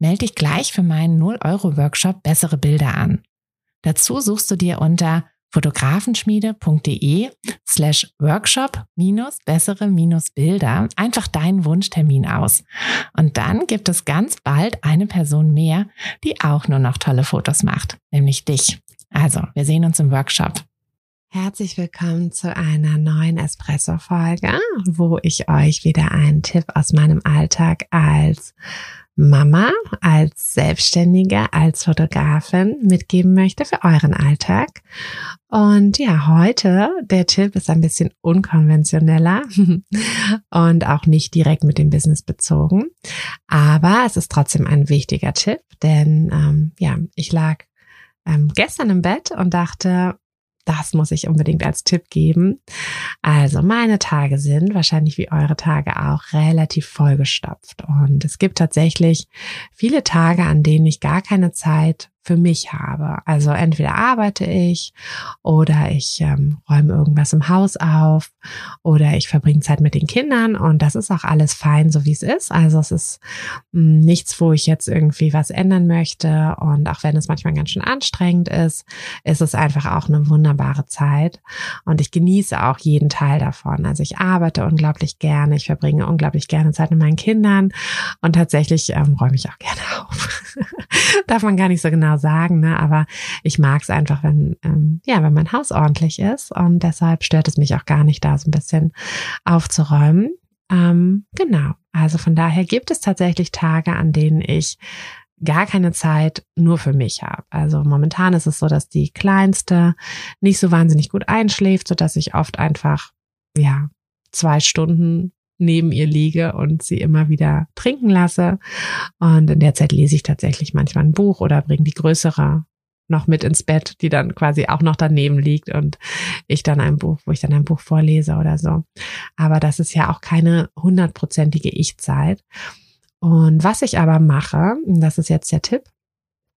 Melde dich gleich für meinen 0-Euro-Workshop Bessere Bilder an. Dazu suchst du dir unter fotografenschmiede.de slash workshop minus bessere minus Bilder einfach deinen Wunschtermin aus. Und dann gibt es ganz bald eine Person mehr, die auch nur noch tolle Fotos macht, nämlich dich. Also, wir sehen uns im Workshop. Herzlich willkommen zu einer neuen Espresso-Folge, wo ich euch wieder einen Tipp aus meinem Alltag als Mama, als Selbstständige, als Fotografin mitgeben möchte für euren Alltag. Und ja, heute der Tipp ist ein bisschen unkonventioneller und auch nicht direkt mit dem Business bezogen. Aber es ist trotzdem ein wichtiger Tipp, denn ähm, ja, ich lag ähm, gestern im Bett und dachte, das muss ich unbedingt als Tipp geben. Also meine Tage sind wahrscheinlich wie eure Tage auch relativ vollgestopft. Und es gibt tatsächlich viele Tage, an denen ich gar keine Zeit für mich habe. Also entweder arbeite ich oder ich ähm, räume irgendwas im Haus auf oder ich verbringe Zeit mit den Kindern und das ist auch alles fein, so wie es ist. Also es ist mh, hm, nichts, wo ich jetzt irgendwie was ändern möchte und auch wenn es manchmal ganz schön anstrengend ist, ist es einfach auch eine wunderbare Zeit und ich genieße auch jeden Teil davon. Also ich arbeite unglaublich gerne, ich verbringe unglaublich gerne Zeit mit meinen Kindern und tatsächlich ähm, räume ich auch gerne auf. Darf man gar nicht so genau sagen, ne? aber ich mag es einfach, wenn, ähm, ja, wenn mein Haus ordentlich ist und deshalb stört es mich auch gar nicht, da so ein bisschen aufzuräumen. Ähm, genau, also von daher gibt es tatsächlich Tage, an denen ich gar keine Zeit nur für mich habe. Also momentan ist es so, dass die kleinste nicht so wahnsinnig gut einschläft, so dass ich oft einfach ja zwei Stunden neben ihr liege und sie immer wieder trinken lasse. Und in der Zeit lese ich tatsächlich manchmal ein Buch oder bringe die größere noch mit ins Bett, die dann quasi auch noch daneben liegt und ich dann ein Buch, wo ich dann ein Buch vorlese oder so. Aber das ist ja auch keine hundertprozentige Ich-Zeit. Und was ich aber mache, das ist jetzt der Tipp,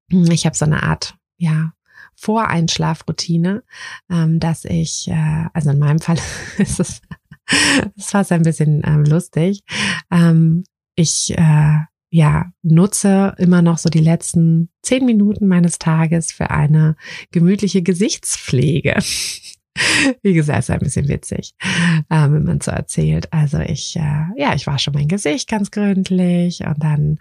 ich habe so eine Art, ja, Voreinschlafroutine, ähm, dass ich, äh, also in meinem Fall ist es das war ein bisschen ähm, lustig. Ähm, ich äh, ja nutze immer noch so die letzten zehn Minuten meines Tages für eine gemütliche Gesichtspflege. Wie gesagt, ist ein bisschen witzig, äh, wenn man so erzählt. Also ich, äh, ja, ich wasche mein Gesicht ganz gründlich und dann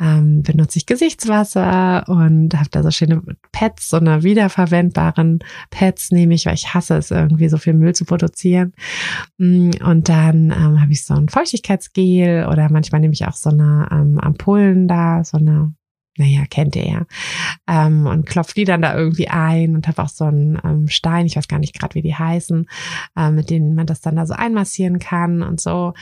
ähm, benutze ich Gesichtswasser und habe da so schöne Pads, so eine wiederverwendbaren Pads nehme ich, weil ich hasse es irgendwie so viel Müll zu produzieren. Mm, und dann ähm, habe ich so ein Feuchtigkeitsgel oder manchmal nehme ich auch so eine ähm, Ampullen da, so eine naja, kennt ihr ja, ähm, und klopft die dann da irgendwie ein und habe auch so einen ähm, Stein, ich weiß gar nicht gerade, wie die heißen, äh, mit denen man das dann da so einmassieren kann und so.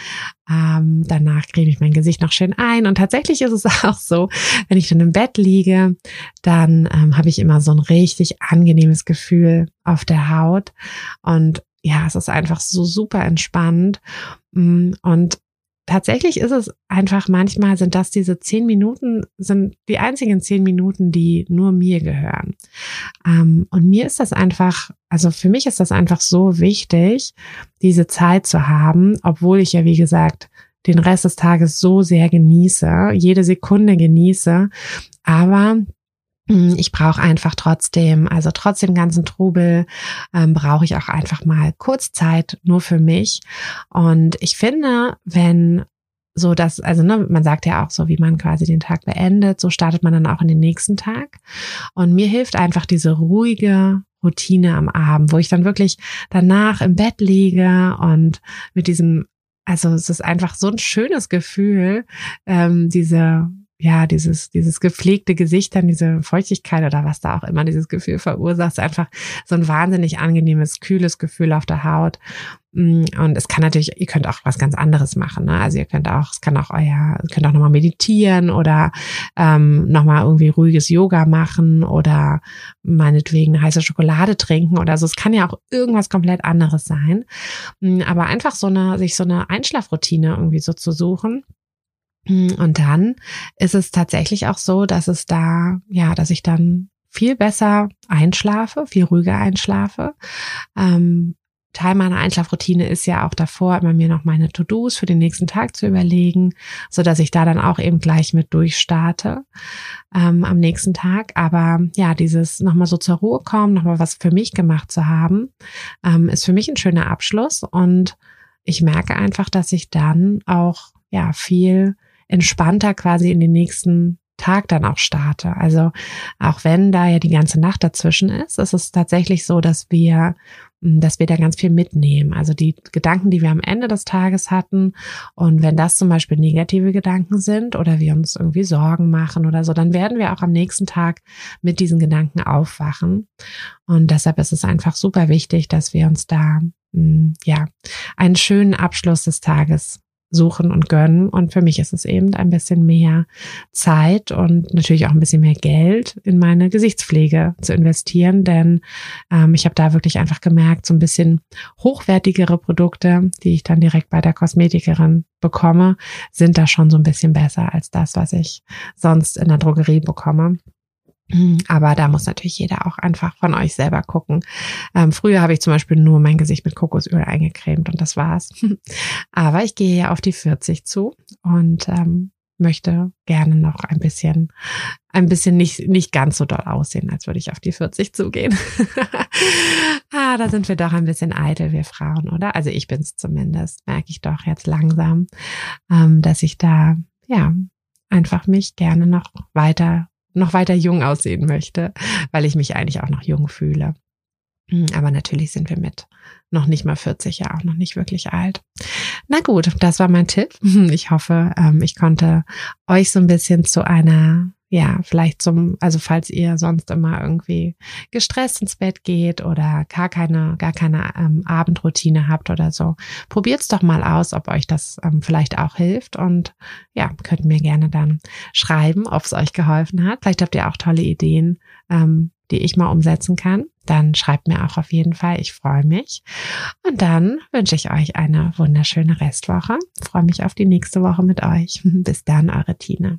Ähm, danach creme ich mein Gesicht noch schön ein. Und tatsächlich ist es auch so, wenn ich dann im Bett liege, dann ähm, habe ich immer so ein richtig angenehmes Gefühl auf der Haut. Und ja, es ist einfach so super entspannt. Mm, und tatsächlich ist es einfach manchmal sind das diese zehn Minuten, sind die einzigen zehn Minuten, die nur mir gehören. Ähm, und mir ist das einfach, also für mich ist das einfach so wichtig, diese Zeit zu haben, obwohl ich ja, wie gesagt, den Rest des Tages so sehr genieße, jede Sekunde genieße. Aber ich brauche einfach trotzdem, also trotz dem ganzen Trubel, ähm, brauche ich auch einfach mal kurz Zeit nur für mich. Und ich finde, wenn so dass, also ne, man sagt ja auch so, wie man quasi den Tag beendet, so startet man dann auch in den nächsten Tag. Und mir hilft einfach diese ruhige Routine am Abend, wo ich dann wirklich danach im Bett liege und mit diesem, also es ist einfach so ein schönes Gefühl, ähm, diese ja, dieses, dieses gepflegte Gesicht, dann diese Feuchtigkeit oder was da auch immer dieses Gefühl verursacht, einfach so ein wahnsinnig angenehmes, kühles Gefühl auf der Haut. Mm, und es kann natürlich, ihr könnt auch was ganz anderes machen. Ne? Also ihr könnt auch, es kann auch euer, ihr könnt auch nochmal meditieren oder ähm, nochmal irgendwie ruhiges Yoga machen oder meinetwegen heiße Schokolade trinken oder so. Es kann ja auch irgendwas komplett anderes sein. Mm, aber einfach so eine, sich so eine Einschlafroutine irgendwie so zu suchen und dann ist es tatsächlich auch so, dass es da, ja, dass ich dann viel besser einschlafe, viel ruhiger einschlafe. Ähm, Teil meiner Einschlafroutine ist ja auch davor, immer mir noch meine To-Dos für den nächsten Tag zu überlegen, so dass ich da dann auch eben gleich mit durchstarte ähm, am nächsten Tag. Aber ja, dieses nochmal so zur Ruhe kommen, nochmal was für mich gemacht zu haben, ähm, ist für mich ein schöner Abschluss. Und ich merke einfach, dass ich dann auch ja viel entspannter quasi in den nächsten Tag dann auch starte. Also auch wenn da ja die ganze Nacht dazwischen ist, ist es tatsächlich so, dass wir, hm, dass wir da ganz viel mitnehmen. Also die Gedanken, die wir am Ende des Tages hatten und wenn das zum Beispiel negative Gedanken sind oder wir uns irgendwie Sorgen machen oder so, dann werden wir auch am nächsten Tag mit diesen Gedanken aufwachen. Und deshalb ist es einfach super wichtig, dass wir uns da hm, ja einen schönen Abschluss des Tages suchen und gönnen. Und für mich ist es eben ein bisschen mehr Zeit und natürlich auch ein bisschen mehr Geld in meine Gesichtspflege zu investieren, denn ähm, ich habe da wirklich einfach gemerkt, so ein bisschen hochwertigere Produkte, die ich dann direkt bei der Kosmetikerin bekomme, sind da schon so ein bisschen besser als das, was ich sonst in der Drogerie bekomme. Aber da muss natürlich jeder auch einfach von euch selber gucken. Ähm, früher habe ich zum Beispiel nur mein Gesicht mit Kokosöl eingecremt und das war's. Aber ich gehe ja auf die 40 zu und ähm, möchte gerne noch ein bisschen, ein bisschen nicht, nicht ganz so doll aussehen, als würde ich auf die 40 zugehen. ah, da sind wir doch ein bisschen eitel, wir Frauen, oder? Also ich bin's zumindest, merke ich doch jetzt langsam, ähm, dass ich da, ja, einfach mich gerne noch weiter noch weiter jung aussehen möchte, weil ich mich eigentlich auch noch jung fühle. Hm, aber natürlich sind wir mit noch nicht mal 40 ja auch noch nicht wirklich alt. Na gut, das war mein Tipp. Ich hoffe, ähm, ich konnte euch so ein bisschen zu einer ja, vielleicht zum, also falls ihr sonst immer irgendwie gestresst ins Bett geht oder gar keine, gar keine ähm, Abendroutine habt oder so, probiert's doch mal aus, ob euch das ähm, vielleicht auch hilft und ja, könnt mir gerne dann schreiben, ob es euch geholfen hat. Vielleicht habt ihr auch tolle Ideen, ähm, die ich mal umsetzen kann. Dann schreibt mir auch auf jeden Fall. Ich freue mich. Und dann wünsche ich euch eine wunderschöne Restwoche. freue mich auf die nächste Woche mit euch. Bis dann, eure Tina.